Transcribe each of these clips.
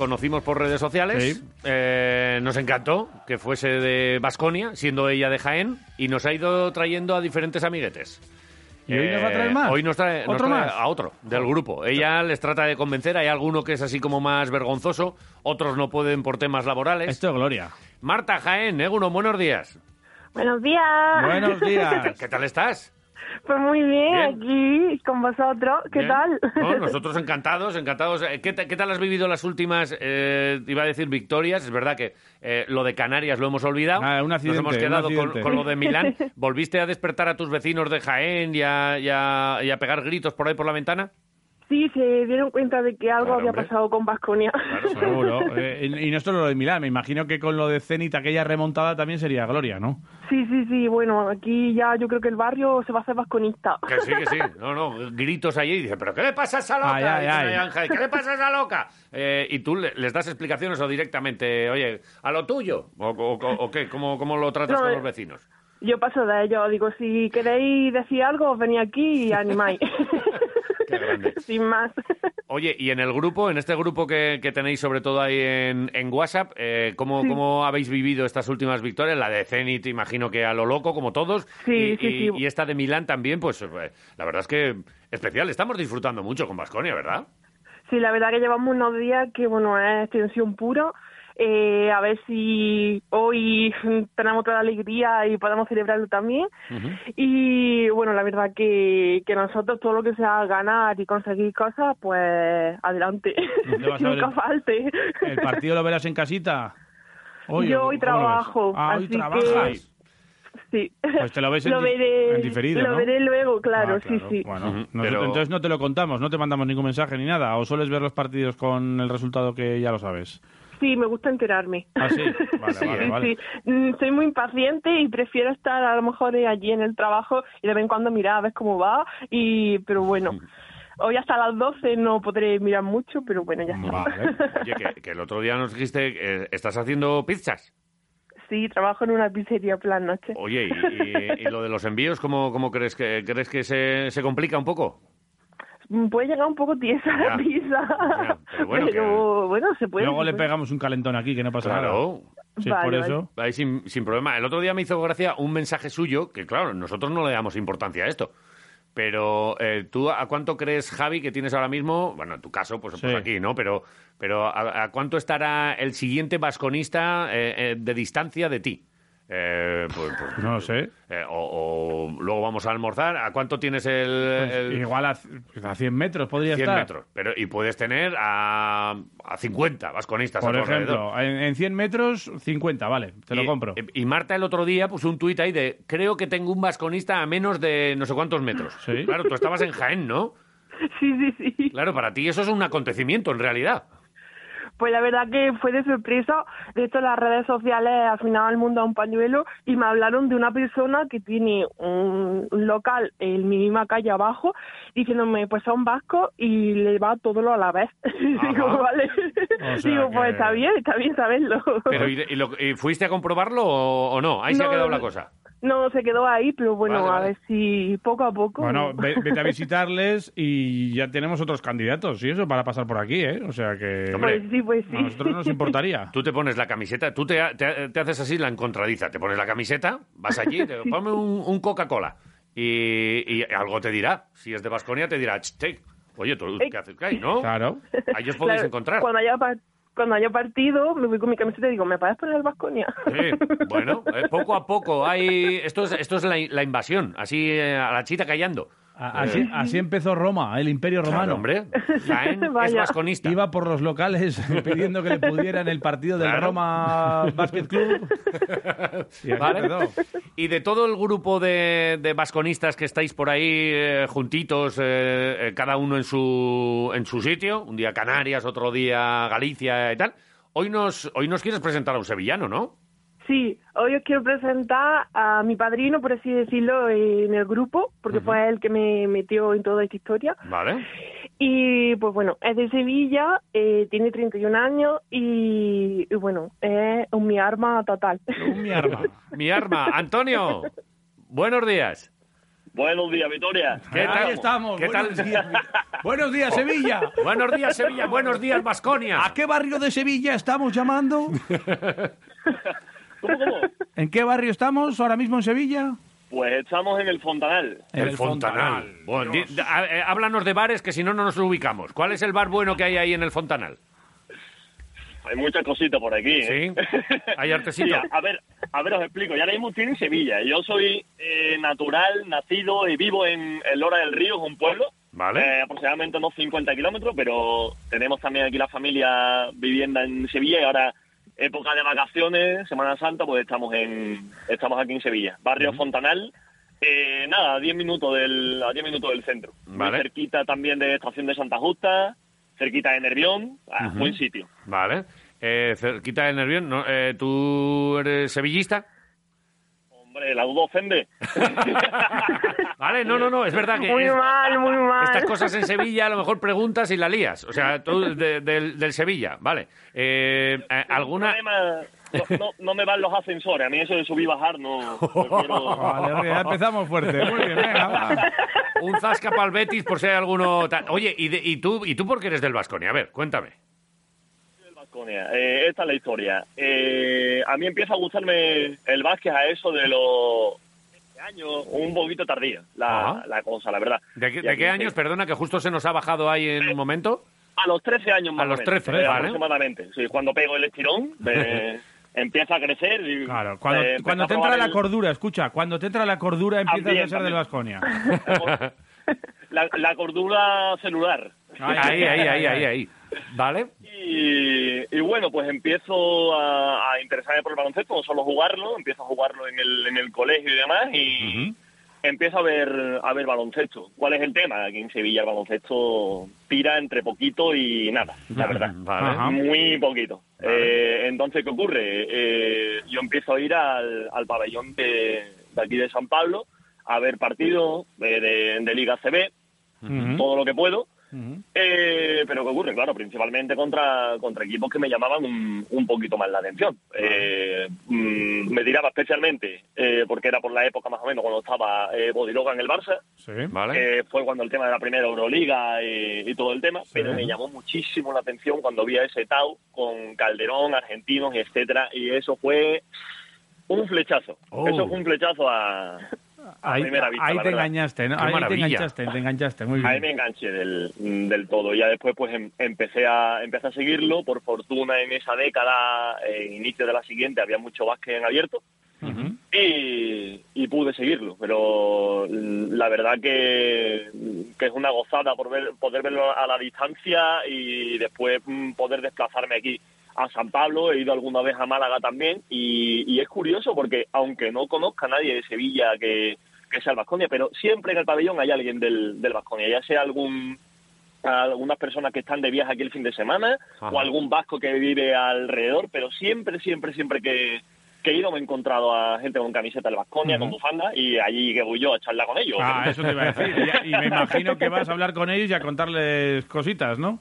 conocimos por redes sociales, Sí. eh, nos encantó que fuese de Basconia, siendo ella de Jaén, y nos ha ido trayendo a diferentes amiguetes. ¿Y hoy nos va a traer Eh, más? Hoy nos trae, nos ¿Otro trae más? a otro del grupo. Ella les trata de convencer, hay alguno que es así como más vergonzoso, otros no pueden por temas laborales. Esto es Gloria. Marta Jaén, Eguno, buenos días. Buenos días. Buenos días. ¿Qué tal estás? Pues muy bien, Bien. aquí con vosotros. ¿Qué Bien. tal? No, nosotros encantados, encantados. Eh, ¿Qué, qué tal has vivido las últimas, eh, iba a decir, victorias? Es verdad que eh, lo de Canarias lo hemos olvidado. Ah, un accidente, Nos hemos un quedado con, con lo de Milán. ¿Volviste a despertar a tus vecinos de Jaén y a, y a- y a pegar gritos por ahí por la ventana? Sí, se dieron cuenta de que algo Claro, había hombre. pasado con Vasconia. Seguro. Eh, y y no solo lo de Milán, me imagino que con lo de Zenit, aquella remontada también sería Gloria, ¿no? Sí, sí, sí. Bueno, aquí ya yo creo que el barrio se va a hacer vasconista. Que sí, que sí. No, no, gritos allí y dice, ¿pero qué le pasa a esa loca? Ay, ay, Dicen ay. Ángel, ¿Qué le pasa a esa loca? Eh, y tú le- les das explicaciones o directamente, oye, a lo tuyo. ¿O, o- o- o qué? ¿Cómo, ¿Cómo lo tratas No, con eh, los vecinos? Yo paso de ello. Digo, si queréis decir algo, venid aquí y animáis. Qué grande. Sin más. Oye, y en el grupo, en este grupo que, que tenéis sobre todo ahí en, en WhatsApp, eh, ¿cómo, ¿cómo habéis vivido estas últimas victorias? La de Zenit, imagino que a lo loco, como todos. Sí, y, sí, y- sí. y esta de Milán también, pues eh, la verdad es que especial. Estamos disfrutando mucho con Vasconia, ¿verdad? Sí, la verdad que llevamos unos días que, bueno, es tensión pura. Eh, a ver si hoy tenemos toda la alegría y podemos celebrarlo también. Y bueno, la verdad que, que nosotros todo lo que sea ganar y conseguir cosas, pues adelante. ¿Dónde vas a ver Nunca el- falte. ¿El partido lo verás en casita? Yo ¿cómo hoy lo ves? trabajo, Ah, hoy así que- trabajas. Sí. Pues te lo ves en, veré, en diferido, Lo ¿no? veré luego, claro, Ah, sí, sí. Bueno, Ujú, nosotros- pero- entonces no te lo contamos, no te mandamos ningún mensaje ni nada. ¿O sueles ver los partidos con el resultado que ya lo sabes? Sí, me gusta enterarme. Ah, sí. Vale, Sí, vale, sí, vale. sí. Mm, Soy muy impaciente y prefiero estar a lo mejor eh, allí en el trabajo y de vez en cuando mirar a ver cómo va. y Pero bueno, hoy hasta las 12 no podré mirar mucho, pero bueno, ya está. Vale. Oye, que, que el otro día nos dijiste que estás haciendo pizzas. Sí, trabajo en una pizzería por las noches. Oye, y, y- y lo de los envíos, ¿cómo, cómo crees que crees que se, se complica un poco? Mm, Puede llegar un poco tiesa Ya. la pizza, Ya, pero bueno, que- bueno, se puede. Luego se le pegamos un calentón aquí, que no pasa nada. Claro. Sí, Vale, por vale. eso. Ahí sin, sin problema. El otro día me hizo gracia un mensaje suyo, que claro, nosotros no le damos importancia a esto. Pero eh, tú, ¿a cuánto crees, Javi, que tienes ahora mismo? Bueno, en tu caso, pues, pues Sí. aquí, ¿no? Pero, pero ¿a, a cuánto estará el siguiente vasconista eh, eh, de distancia de ti? Eh, pues, pues, No lo sé. eh, o, o luego vamos a almorzar. ¿A cuánto tienes el, Pues el- igual a, a 100 metros podría 100 estar. metros? Pero, y puedes tener a, a 50 vasconistas Por a ejemplo, en, en 100 metros, 50, vale, te lo compro. Y Marta el otro día puso un tuit ahí de creo que tengo un vasconista a menos de no sé cuántos metros. Sí. Claro, tú estabas en Jaén, ¿no? Sí, sí, sí. Claro, para ti eso es un acontecimiento en realidad. Pues la verdad que fue de sorpresa. De hecho, las redes sociales al final el mundo a un pañuelo y me hablaron de una persona que tiene un, local en mi misma calle abajo diciéndome, pues son vascos y le va todo lo a la vez. Digo, vale. O sea Digo, que- pues está bien, está bien saberlo. Pero ¿y, y lo- y fuiste a comprobarlo o, o no? Ahí se ha quedado la cosa. No, se quedó ahí, pero bueno, Vale, a vale. ver si poco a poco. Bueno, ve- vete a visitarles y ya tenemos otros candidatos y eso para pasar por aquí, ¿eh? O sea que Hombre, Pues sí, pues sí. a nosotros nos importaría. Tú te pones la camiseta, tú te, te- te haces así la encontradiza, te pones la camiseta, vas allí, te, ponme un, un Coca-Cola y, y algo te dirá. Si es de Vasconia te dirá, "Ch, te, oye, ¿tú qué haces? ¿Qué hay, no? Claro. Ahí os podéis Claro, encontrar. Cuando haya, cuando haya partido, me voy con mi camiseta y digo, ¿me puedes poner el Vasconia? Sí, bueno, eh, poco a poco hay... Esto es, esto es la, la invasión, así eh, a la chita callando. A- Así, así empezó Roma, el Imperio Claro, Romano. hombre. Jaén es vasconista. Iba por los locales pidiendo que le pudieran el partido del Claro. Roma Basket Club. Y ¿Vale? Y de todo el grupo de, de vasconistas que estáis por ahí eh, juntitos, eh, eh, cada uno en su, en su sitio, un día Canarias, otro día Galicia y tal, hoy nos, hoy nos quieres presentar a un sevillano, ¿no? Sí, hoy os quiero presentar a mi padrino, por así decirlo, en el grupo, porque fue él que me metió en toda esta historia. Vale. Y pues bueno, es de Sevilla, eh, tiene 31 años y, y bueno, es un mi arma total. Mi arma. Mi arma. Antonio, buenos días. Buenos días, Victoria. ¿Qué tal? Ahí estamos. ¿Qué buenos tal? días. Buenos días, Sevilla. Buenos días, Sevilla. Buenos días, Vasconia. ¿A qué barrio de Sevilla estamos llamando? ¿Cómo, cómo? ¿En qué barrio estamos ahora mismo en Sevilla? Pues estamos en el Fontanal. El Fontanal. Bueno, di- di- a- eh, háblanos de bares que si no, no nos ubicamos. ¿Cuál es el bar bueno que hay ahí en el Fontanal? Hay muchas cositas por aquí. ¿eh? Sí. Hay artesito. Mira, a ver, a ver, os explico. Ya ahora mismo estoy en Sevilla. Yo soy eh, natural, nacido y vivo en, en Lora del Río, es un pueblo. Vale. eh, aproximadamente unos 50 kilómetros, pero tenemos también aquí la familia vivienda en Sevilla y ahora época de vacaciones, Semana Santa, pues estamos en estamos aquí en Sevilla. Barrio Fontanal, eh, nada, a 10 minutos del a 10 minutos del centro. Muy cerquita también de Estación de Santa Justa, cerquita de Nervión, ah, buen sitio. Vale. Eh, cerquita del Nervión, ¿no? Eh, ¿tú eres sevillista? Hombre, la duda ofende. Vale, no, no, no, es verdad que Muy es- mal, muy mal. estas cosas en Sevilla a lo mejor preguntas y la lías. O sea, tú de- del, del Sevilla, vale. Eh, eh, ¿Alguna...? no, no- no me van los ascensores. A mí eso de subir y bajar no. prefiero- Vale, ya empezamos fuerte. Muy bien, venga, va. Un zasca pa'l Betis por si hay alguno... Oye, ¿y, de- y tú, ¿y tú por qué eres del Vasconia? A ver, cuéntame. Del Baskonia. Eh, esta es la historia. Eh, a mí empieza a gustarme el básquet a eso de los 20 años, un poquito tardía, la, la cosa, la verdad. ¿De, qué- de qué años? Perdona, que justo se nos ha bajado ahí en un momento. A los 13 años más A los o menos, 13, eh, vale. aproximadamente. Sí, cuando pego el estirón, eh, empieza a crecer. Y, Claro, cuando, eh, cuando te entra la el- cordura, escucha, cuando te entra la cordura empiezas a ser del. Vasconia. la, la cordura celular. Ahí, ahí, ahí, ahí, ahí. ¿Vale? Y, y bueno, pues empiezo a, a interesarme por el baloncesto, no solo jugarlo, empiezo a jugarlo en el, en el colegio y demás, y empiezo a ver, a ver baloncesto. ¿Cuál es el tema? Aquí en Sevilla el baloncesto tira entre poquito y nada, la verdad. Vale. Muy poquito. Vale. Eh, entonces, ¿qué ocurre? Eh, yo empiezo a ir al, al pabellón de, de aquí de San Pablo a ver partidos de, de- de Liga CB, todo lo que puedo. Eh, pero ¿qué ocurre? Claro, principalmente contra, contra equipos que me llamaban un, un poquito más la atención. Eh, mm, me tiraba especialmente, eh, porque era por la época más o menos cuando estaba eh, Bodiroga en el Barça, Sí. ¿Vale? que fue cuando el tema de la primera Euroliga y, y todo el tema, pero me llamó muchísimo la atención cuando vi a ese Tau con Calderón, argentinos etcétera, y eso fue un flechazo. Oh. Eso fue un flechazo a, a Ahí, primera vista. ahí la te verdad. engañaste, ¿no? Qué Ahí te enganchaste, te enganchaste, muy Ahí me bien. enganché del, del todo. Ya después pues em- empecé a empecé a seguirlo. Por fortuna en esa década, inicio de la siguiente, había mucho básquet en abierto y, y pude seguirlo. Pero mm, la verdad que, que es una gozada por ver, poder verlo a la distancia y después mm, poder desplazarme aquí a San Pablo. He ido alguna vez a Málaga también y, y es curioso porque aunque no conozca a nadie de Sevilla que, que sea el Vasconia, pero siempre en el pabellón hay alguien del, del Vasconia, ya sea algún algunas personas que están de viaje aquí el fin de semana Ajá. o algún vasco que vive alrededor, pero siempre, siempre, siempre que, que he ido me he encontrado a gente con camiseta del Vasconia, con bufanda, y allí que voy yo a charlar con ellos. Ah, eso te iba a decir. Y, y me imagino que vas a hablar con ellos y a contarles cositas, ¿no?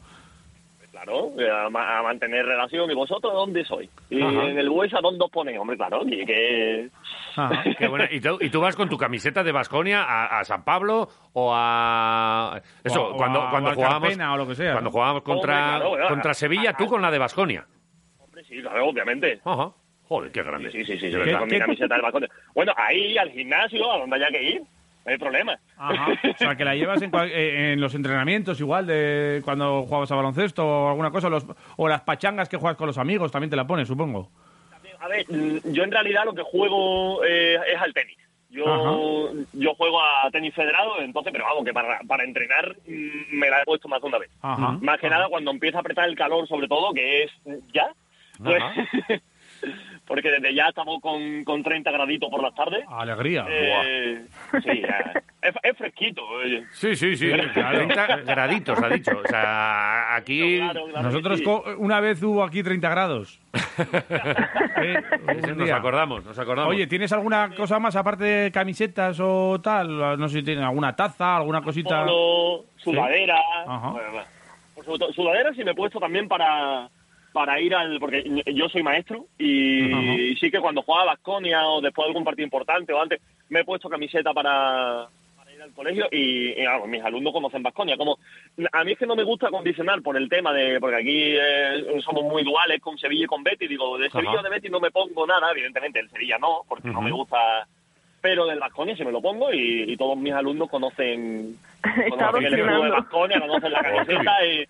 Claro, a, ma- a mantener relación. ¿Y vosotros dónde sois? Y Ajá. en el Buesa, ¿dónde os ponéis? Hombre, claro, y que... Ajá. Qué buena. ¿Y, tú, y tú vas con tu camiseta de Vasconia a, a San Pablo o a... Eso, O cuando, o a cuando jugábamos... Valcarpena o lo que sea, Cuando ¿no? jugábamos contra, Hombre, claro, claro. contra Sevilla, tú con la de Vasconia. Hombre, sí, claro, obviamente. Ajá. Joder, qué grande. Sí, sí, sí, sí, De sí, con ¿Qué- mi camiseta del Vasconia. Bueno, ahí al gimnasio, a donde haya que ir, no hay problema. Ajá. O sea, que la llevas en, eh, en los entrenamientos igual de cuando jugabas a baloncesto o alguna cosa, los- o las pachangas que juegas con los amigos también te la pones, supongo. A ver, mm, yo en realidad lo que juego eh, es al tenis. Yo Yo, yo juego a tenis federado, entonces, pero vamos, que para, para entrenar mm, me la he puesto más de una vez. Ajá. Más que nada cuando empieza a apretar el calor, sobre todo, que es ya, pues. porque desde ya estamos con, con 30 graditos por las tardes. Alegría. Eh, sí, es, es fresquito. oye. Sí, sí, sí. 30 graditos, ha dicho. O sea, aquí... Claro, claro Nosotros sí. co- una vez hubo aquí 30 grados. Eh, Nos acordamos, nos acordamos. Oye, ¿tienes alguna cosa más aparte de camisetas o tal? No sé si tienes alguna taza, alguna cosita. Polo, sudadera. Ajá. bueno, bueno. Por supuesto, sudadera sí me he puesto también para para ir al porque yo soy maestro y, Ajá. sí que cuando jugaba a Basconia o después de algún partido importante o antes me he puesto camiseta para, para ir al colegio y, mis alumnos conocen Basconia como a mí es que no me gusta condicionar por el tema de porque aquí eh, somos muy duales con Sevilla y con Betis digo de Sevilla Ajá. o de Betis no me pongo nada evidentemente el Sevilla no porque no me gusta pero del Vasconia se me lo pongo y, y todos mis alumnos conocen, conocen el escudo de. Vasconia, conocen la camiseta y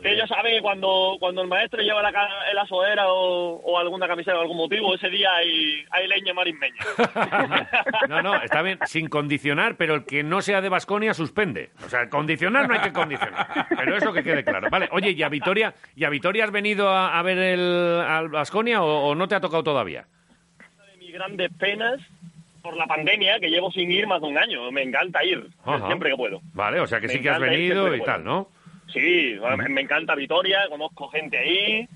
Que ellos saben que cuando, cuando el maestro lleva la, la sudadera o, o alguna camiseta por algún motivo, ese día hay, hay leña marismeña. No, no, está bien, sin condicionar, pero el que no sea de Basconia suspende. O sea, condicionar no hay que condicionar. Pero eso que quede claro. Vale, oye, ¿y a Vitoria, ¿y a Vitoria has venido a, a ver el, al Basconia o, o no te ha tocado todavía? de mis grandes penas por la pandemia, que llevo sin ir más de un año. Me encanta ir, Ajá. siempre que puedo. Vale, o sea que Me sí que has venido y tal. ¿no? Sí, me, encanta Vitoria, conozco gente ahí.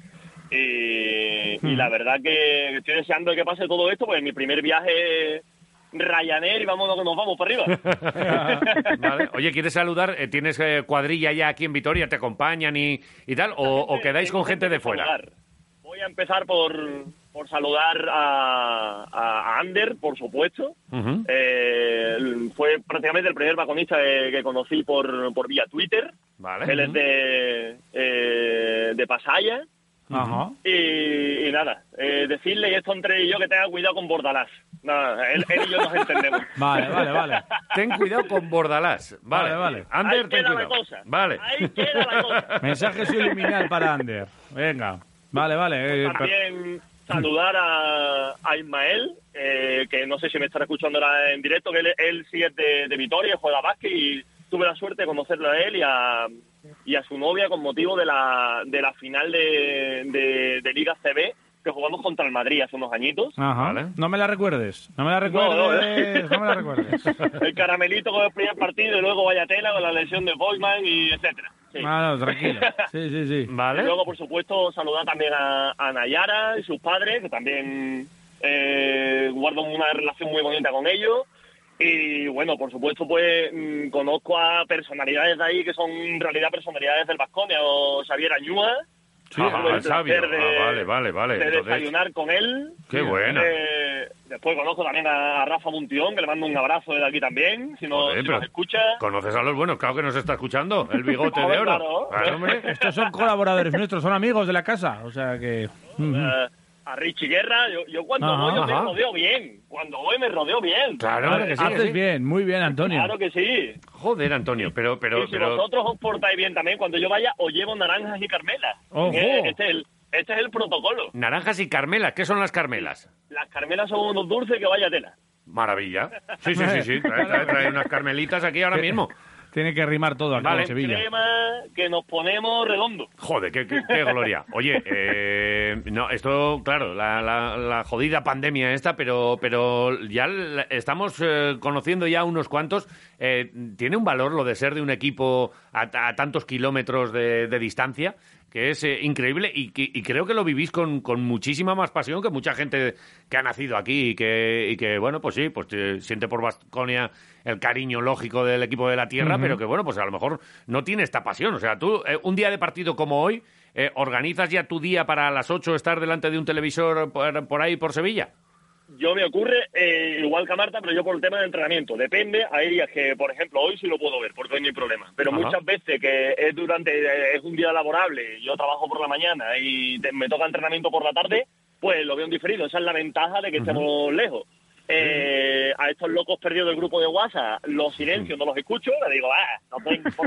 Y, Hmm. y la verdad que estoy deseando que pase todo esto, pues mi primer viaje Ryanair y que nos vamos para arriba. Vale. Oye, ¿quieres saludar? Eh, ¿Tienes eh, cuadrilla ya aquí en Vitoria? ¿Te acompañan y, y tal? ¿O, o quedáis con gente de fuera? saludar. Voy a empezar por, por saludar a, a- Ander, por supuesto. Eh, fue prácticamente el primer balconista que, que conocí por, por vía Twitter. Vale. Él es de, eh, de Pasaya. Ajá. Y, y nada, eh, decirle esto entre yo que tenga cuidado con Bordalás. Nada, él, él y yo nos entendemos. Vale, vale, vale. Ten cuidado con Bordalás. Vale, Vale, vale. Ander, Ahí ten queda la cosa. Vale. Ahí queda la cosa. Mensaje subliminal para Ander. Venga. Vale, vale. eh, per- También saludar a, a Ismael, eh, que no sé si me estará escuchando ahora en directo, que él, él sí es de, de Vitoria, juega básquet y tuve la suerte de conocerlo a él y a, y a su novia con motivo de la, de la final de, de, de Liga CB que jugamos contra el Madrid hace unos añitos. Ajá. Vale. No me la recuerdes. No me la no. recuerdes. No, me la recuerdes. El caramelito con el primer partido y luego vaya tela con la lesión de Boyman y etcétera. Sí. Ah, no, tranquilo. Sí, sí, sí. Y luego, por supuesto, saludar también a, a Nayara y sus padres, que también eh, guardo una relación muy bonita con ellos. Y bueno, por supuesto, pues mm, conozco a personalidades de ahí que son en realidad personalidades del Vasconia, o Xavier Añúa. Sí, Ajá, Tuve el sabio. placer de- Ah, vale, vale, vale. de Entonces, desayunar con él. qué buena. Eh, después conozco también a Rafa Muntión, que le mando un abrazo desde aquí también, si, no, Joder, si pero nos escucha. ¿Conoces a los buenos? Claro que nos está escuchando. El bigote de oro. claro. hombre. Estos son colaboradores nuestros, son amigos de la casa. O sea que. A Richie Guerra, yo, yo cuando Ajá, voy yo me rodeo bien. Cuando voy me rodeo bien. Claro que sí, que Haces sí. bien, muy bien, Antonio. Claro que sí. Joder, Antonio, pero, pero, y si pero... vosotros os portáis bien también, cuando yo vaya os llevo naranjas y carmelas. Ojo. Este es el, este es el protocolo. Naranjas y carmelas. ¿Qué son las carmelas? Las carmelas son unos dulces que vaya tela. Maravilla. Sí, sí, sí, sí. Trae, trae- trae unas carmelitas aquí ahora mismo. Tiene que rimar todo aquí Vale. en Sevilla. Crema que nos ponemos redondo. Joder, qué, qué- qué gloria. Oye, eh, no, esto, claro, la, la- la jodida pandemia esta, pero, pero ya la- estamos eh, conociendo ya unos cuantos. Eh, ¿Tiene un valor lo de ser de un equipo a, a tantos kilómetros de, de distancia? Que es eh, increíble y, que- y creo que lo vivís con, con muchísima más pasión que mucha gente que ha nacido aquí y que, y que bueno, pues sí, pues eh, siente por Vasconia el cariño lógico del equipo de la tierra, pero que bueno, pues a lo mejor no tiene esta pasión. O sea, tú, eh, un día de partido como hoy, eh, ¿organizas ya tu día para a las 8 estar delante de un televisor por, por ahí, por Sevilla? Yo me ocurre eh, igual que a Marta, pero yo por el tema de entrenamiento. Depende, hay días que, por ejemplo, hoy sí lo puedo ver, porque hoy no hay problema. Pero Ajá. muchas veces que es durante, eh, es un día laborable, yo trabajo por la mañana y te- me toca entrenamiento por la tarde, pues lo veo en diferido. Esa es la ventaja de que estemos lejos. Eh, a estos locos perdidos del grupo de WhatsApp, los silencios no los escucho, le digo, ah, no ven por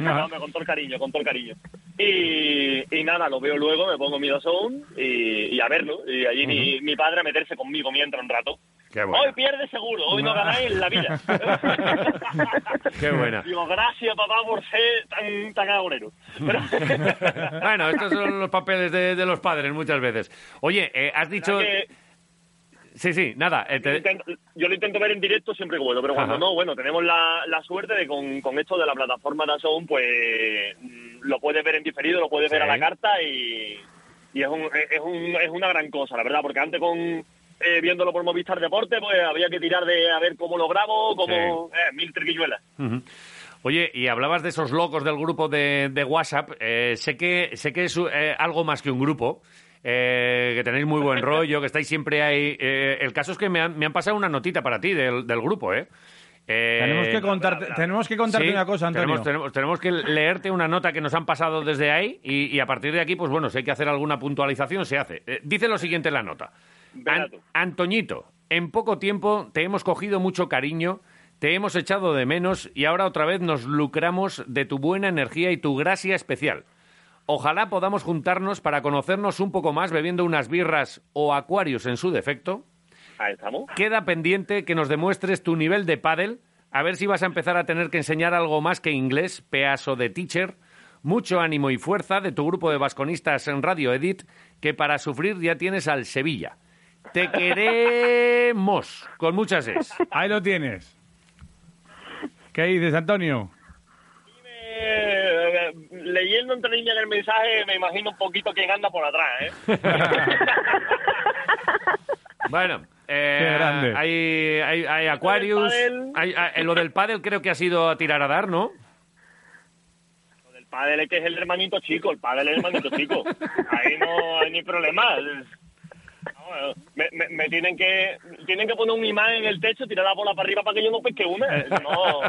no, me con todo el cariño, con todo el cariño. Y, y nada, lo veo luego, me pongo mi dazón y, y a verlo. Y allí mi, mi padre a meterse conmigo mientras un rato. Qué buena. Hoy pierde seguro, hoy no ganáis en la vida. Qué buena. Digo, gracias papá por ser tan, tan agorero. Pero, Bueno, estos son los papeles de, de los padres muchas veces. Oye, eh, has dicho... que Sí, sí, nada. eh, yo, te- intento, yo lo intento ver en directo siempre que puedo, pero cuando Ajá. no, bueno, tenemos la, la suerte de con, con esto de la plataforma de Azón, pues mm, lo puedes ver en diferido, lo puedes ver a la carta y, y es, un, es, un, es una gran cosa, la verdad, porque antes con eh, viéndolo por Movistar Deporte, pues había que tirar de a ver cómo lo grabo, cómo... Eh, mil triquilluelas. Ujú. Oye, y hablabas de esos locos del grupo de, de WhatsApp. Eh, sé que sé que es eh, algo más que un grupo. Eh, que tenéis muy buen rollo, que estáis siempre ahí. Eh, el caso es que me han, me han pasado una notita para ti del, del grupo, ¿eh? Eh, Tenemos que contarte, tenemos que contarte sí, una cosa, Antonio. Tenemos, tenemos- tenemos que leerte una nota que nos han pasado desde ahí y, y a partir de aquí, pues bueno, si hay que hacer alguna puntualización, se hace. Eh, dice lo siguiente en la nota. An-. Antoñito, en poco tiempo te hemos cogido mucho cariño, te hemos echado de menos y ahora otra vez nos lucramos de tu buena energía y tu gracia especial. Ojalá podamos juntarnos para conocernos un poco más bebiendo unas birras o acuarios en su defecto. Ahí estamos. Queda pendiente que nos demuestres tu nivel de pádel, a ver si vas a empezar a tener que enseñar algo más que inglés, peaso de teacher. Mucho ánimo y fuerza de tu grupo de vasconistas en Radio Edit, que para sufrir ya tienes al Sevilla. Te queremos con muchas es. Ahí lo tienes. ¿Qué dices, Antonio? Eh, leyendo entre líneas del mensaje me imagino un poquito quién anda por atrás, ¿eh? Bueno, eh, grande. hay, hay, hay Aquarius, hay- hay- lo del pádel creo que ha sido a tirar a dar, ¿no? Lo del pádel es que es el hermanito chico, el pádel es el hermanito chico. Ahí no hay ni problema. No, me, me- me tienen que tienen que poner un imán en el techo, tirar la bola para arriba para que yo no pesque una. No.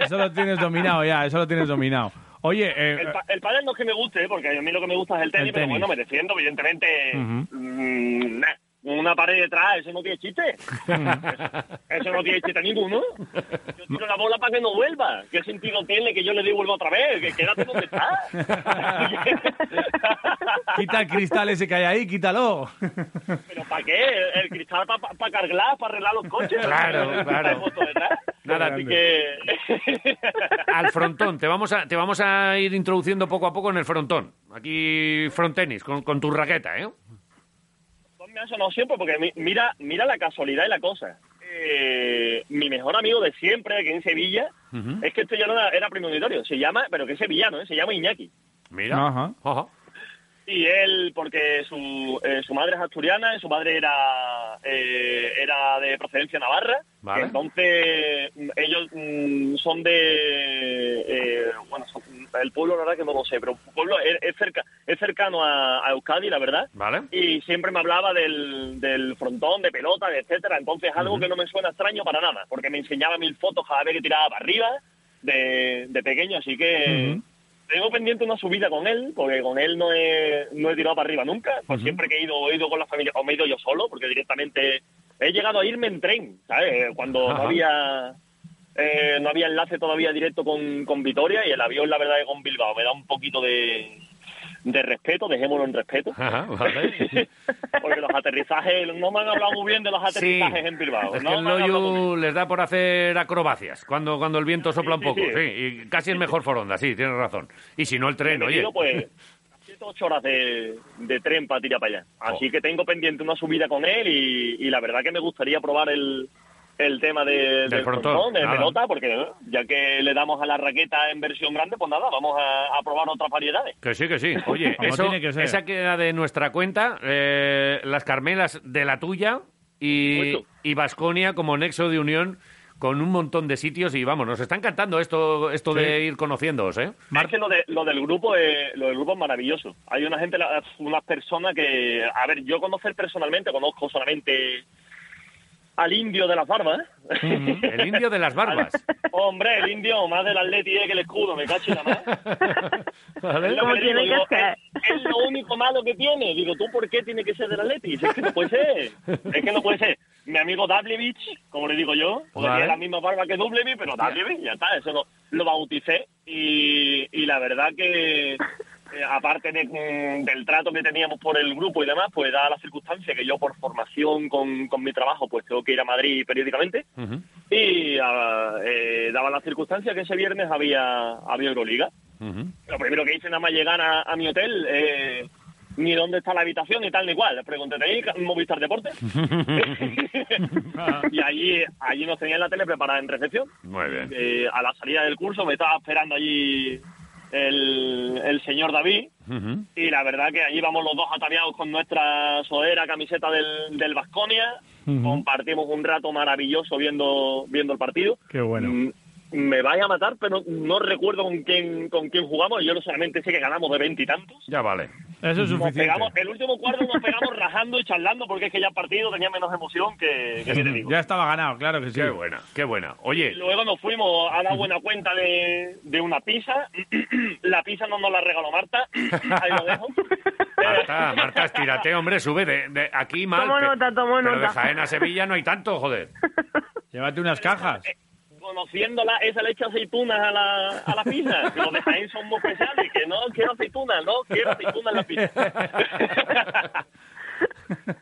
Eso lo tienes dominado ya, eso lo tienes dominado. Oye, eh, El, pa- el pádel no es que me guste, porque a mí lo que me gusta es el tenis, El pero bueno, me defiendo, evidentemente. Una pared detrás, eso no tiene chiste. eso no tiene chiste ninguno. Yo tiro la bola para que no vuelva. ¿Qué sentido tiene que yo le devuelva otra vez? Que quédate donde está. quita el cristal ese que hay ahí, quítalo. ¿Pero para qué? ¿El cristal para pa, pa carglar, para arreglar los coches? Claro, ¿El claro. Nada, Así que... Al frontón, te vamos a, te vamos a ir introduciendo poco a poco en el frontón. Aquí frontenis, con, con tu raqueta, ¿eh? Me ha sonado siempre porque mi- mira, mira la casualidad y la cosa. Eh, mi mejor amigo de siempre, aquí en Sevilla, es que este ya no era, era premonitorio, se llama, pero que es sevillano, ¿eh? se llama Iñaki. Mira. Ajá. Ajá. Y él, porque su, eh, su madre es asturiana y su madre era, eh, era de procedencia navarra. Vale. Entonces, mm, ellos mm, son de. eh, bueno, son- el pueblo, la verdad que no lo sé, pero el pueblo es, es cerca, es cercano a, a Euskadi, la verdad. Vale. Y siempre me hablaba del, del frontón, de pelota, de etcétera. Entonces, algo que no me suena extraño para nada, porque me enseñaba mil fotos cada vez que tiraba para arriba de, de pequeño, así que. Tengo pendiente una subida con él, porque con él no he, no he tirado para arriba nunca. Pues siempre que he ido, he ido con la familia, o me he ido yo solo, porque directamente he llegado a irme en tren, ¿sabes? Cuando no había eh, no había enlace todavía directo con, con Vitoria y el avión, la verdad, que con Bilbao me da un poquito de, de respeto, dejémoslo en respeto. Ajá, vale. porque los aterrizajes, no me han hablado muy bien de los Sí. aterrizajes en Bilbao. Es que no el. Loyu les da por hacer acrobacias cuando, cuando el viento sopla un poco. sí. Sí, y casi es mejor foronda, sí, tienes razón. Y si no, el tren, oye. metido, pues, 7 8 horas de, de tren para tirar para allá. Así Oh. que tengo pendiente una subida con él y, y la verdad que me gustaría probar el, el tema de, del frontón, frontón, de pelota, porque ¿no? ya que le damos a la raqueta en versión grande, pues nada, vamos a, a probar otras variedades. Que sí, que sí. Oye, eso, tiene que ser. esa queda de nuestra cuenta, eh, las Carmelas de la tuya y, y Vasconia como nexo de unión con un montón de sitios y vamos, nos está encantando esto, esto de ir conociéndoos, ¿eh? Es que lo, de, lo del grupo es, lo del grupo es maravilloso. Hay una gente, la- unas personas que, a ver, yo conocer personalmente, conozco solamente al indio de las barbas. ¿eh? El indio de las barbas. Hombre, el indio más del Atleti es que el escudo, me cacho y nada más. ¿Vale? Es lo Como que digo, tiene que digo, ser. Es, es lo único malo que tiene. Digo, ¿tú por qué tiene que ser del Atleti? Es que no puede ser. Es que no puede ser. Mi amigo Dablevich, como le digo yo, porque Vale. tiene la misma barba que Dublevich, pero Dablevich, ya está, eso lo, lo bauticé. Y, y la verdad que eh, aparte de, del trato que teníamos por el grupo y demás, pues da la circunstancia que yo por formación con, con mi trabajo pues tengo que ir a Madrid periódicamente y ah, eh, daba la circunstancia que ese viernes había, había Euroliga. Lo primero que hice nada más llegar a, a mi hotel, eh, ni dónde está la habitación ni tal ni cual. Pregunté, ¿tenéis Movistar Deportes? y allí, allí nos tenían la tele preparada en recepción. Muy bien. Eh, a la salida del curso me estaba esperando allí el, el señor David y la verdad que allí vamos los dos ataviados con nuestra sodera camiseta del, del Vasconia. Compartimos un rato maravilloso viendo, viendo el partido. Qué bueno. Me vaya a matar, pero no recuerdo con quién con quién jugamos. Yo no solamente sé que ganamos de veintitantos. Ya vale. Eso es Nos suficiente. pegamos, el último cuarto nos pegamos rajando y charlando porque es que ya el partido tenía menos emoción que, que ¿qué te digo. Ya estaba ganado, claro que sí. Qué buena, qué buena. Oye, Luego nos fuimos a dar buena cuenta de, de una pizza. la pizza no nos la regaló Marta. Ahí lo dejo. Marta, Marta, estírate, hombre, sube de, de aquí mal. Tomo nota, tomo pero de nota. Jaén a Sevilla no hay tanto, joder. Llévate unas cajas. Conociéndola, esa le echa aceitunas a la, a la pizza. Que los de Jaén son muy especiales. Que no quiero aceitunas, no quiero aceitunas en la pizza.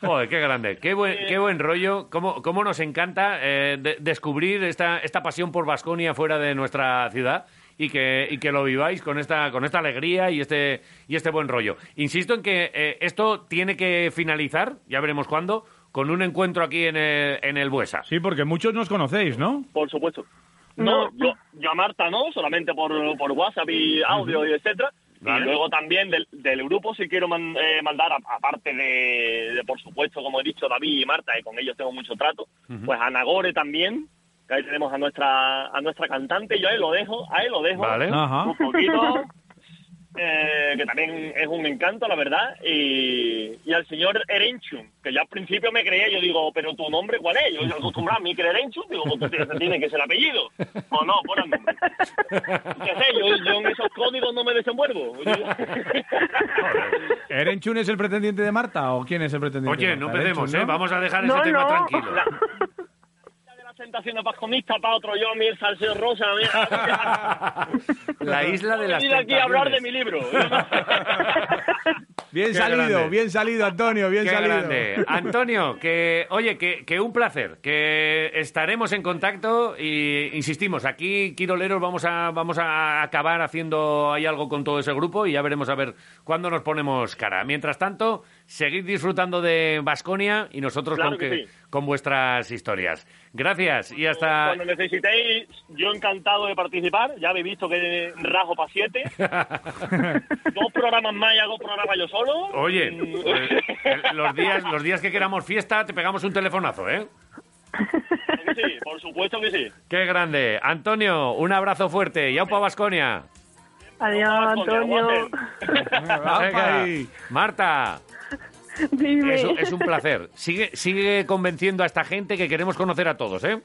Joder, qué grande, qué buen, qué buen rollo. Cómo, cómo nos encanta eh, de- descubrir esta, esta pasión por Vasconia fuera de nuestra ciudad y que, y que lo viváis con esta, con esta alegría y este, y este buen rollo. Insisto en que eh, esto tiene que finalizar, ya veremos cuándo, con un encuentro aquí en el, en el Buesa. Sí, porque muchos nos conocéis, ¿no? Por supuesto. No, No. yo, yo a Marta no, solamente por, por WhatsApp y audio y etcétera. Vale. Y luego también del, del grupo si quiero man- eh, mandar, aparte de, de, por supuesto, como he dicho, David y Marta, y con ellos tengo mucho trato, pues a Nagore también, que ahí tenemos a nuestra a nuestra cantante, yo ahí lo dejo, ahí lo dejo, Vale. Ajá. un poquito, eh, que también es un encanto, la verdad, y, y al señor Erenchun, que yo al principio me creía, yo digo, pero tu nombre cuál es, yo, yo acostumbrado a mí que era Erenchun, digo, pues tiene que ser el apellido, o no, pon el nombre. ¿Qué sé? Yo, yo en esos códigos no me desenvuelvo. ¿Erenchun es el pretendiente de Marta o quién es el pretendiente Oye, de no Marta? empecemos, Erenchun, ¿eh? ¿no? Vamos a dejar No, ese tema no. tranquilo. de las tentaciones vasconistas para otro yo, mi salseo rosa. mira. La isla de He las aquí a hablar de mi libro. Bien Qué salido, grande. bien salido, Antonio, bien Qué salido. grande. Antonio, que oye, que, que un placer, que estaremos en contacto y insistimos, aquí Quiroleros vamos a vamos a acabar haciendo ahí algo con todo ese grupo y ya veremos a ver cuándo nos ponemos cara. Mientras tanto, seguid disfrutando de Vasconia y nosotros Claro con, que que- sí. Con vuestras historias. Gracias y hasta Cuando necesitéis, yo encantado de participar. Ya habéis visto que rajo para siete. dos programas más y hago programa yo solo. Oye, Mm. pues, eh, los días los días que queramos fiesta te pegamos un telefonazo, ¿eh? Sí, por supuesto que sí. Qué grande. Antonio, un abrazo fuerte. Yaupa Vasconia. Adiós, Antonio. Marta, Dime. es, es un placer. Sigue, sigue convenciendo a esta gente que queremos conocer a todos, ¿eh?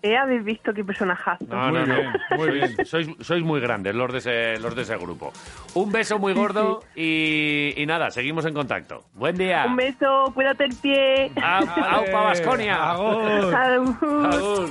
Eh, habéis visto qué personajazo. No, Muy no, no. bien, muy bien. Sois, sois, muy grandes los de, ese, los de ese grupo. Un beso muy gordo y, y nada, seguimos en contacto. Buen día. Un beso, cuídate el pie. Au- Aupa Vasconia. Agur. Agur.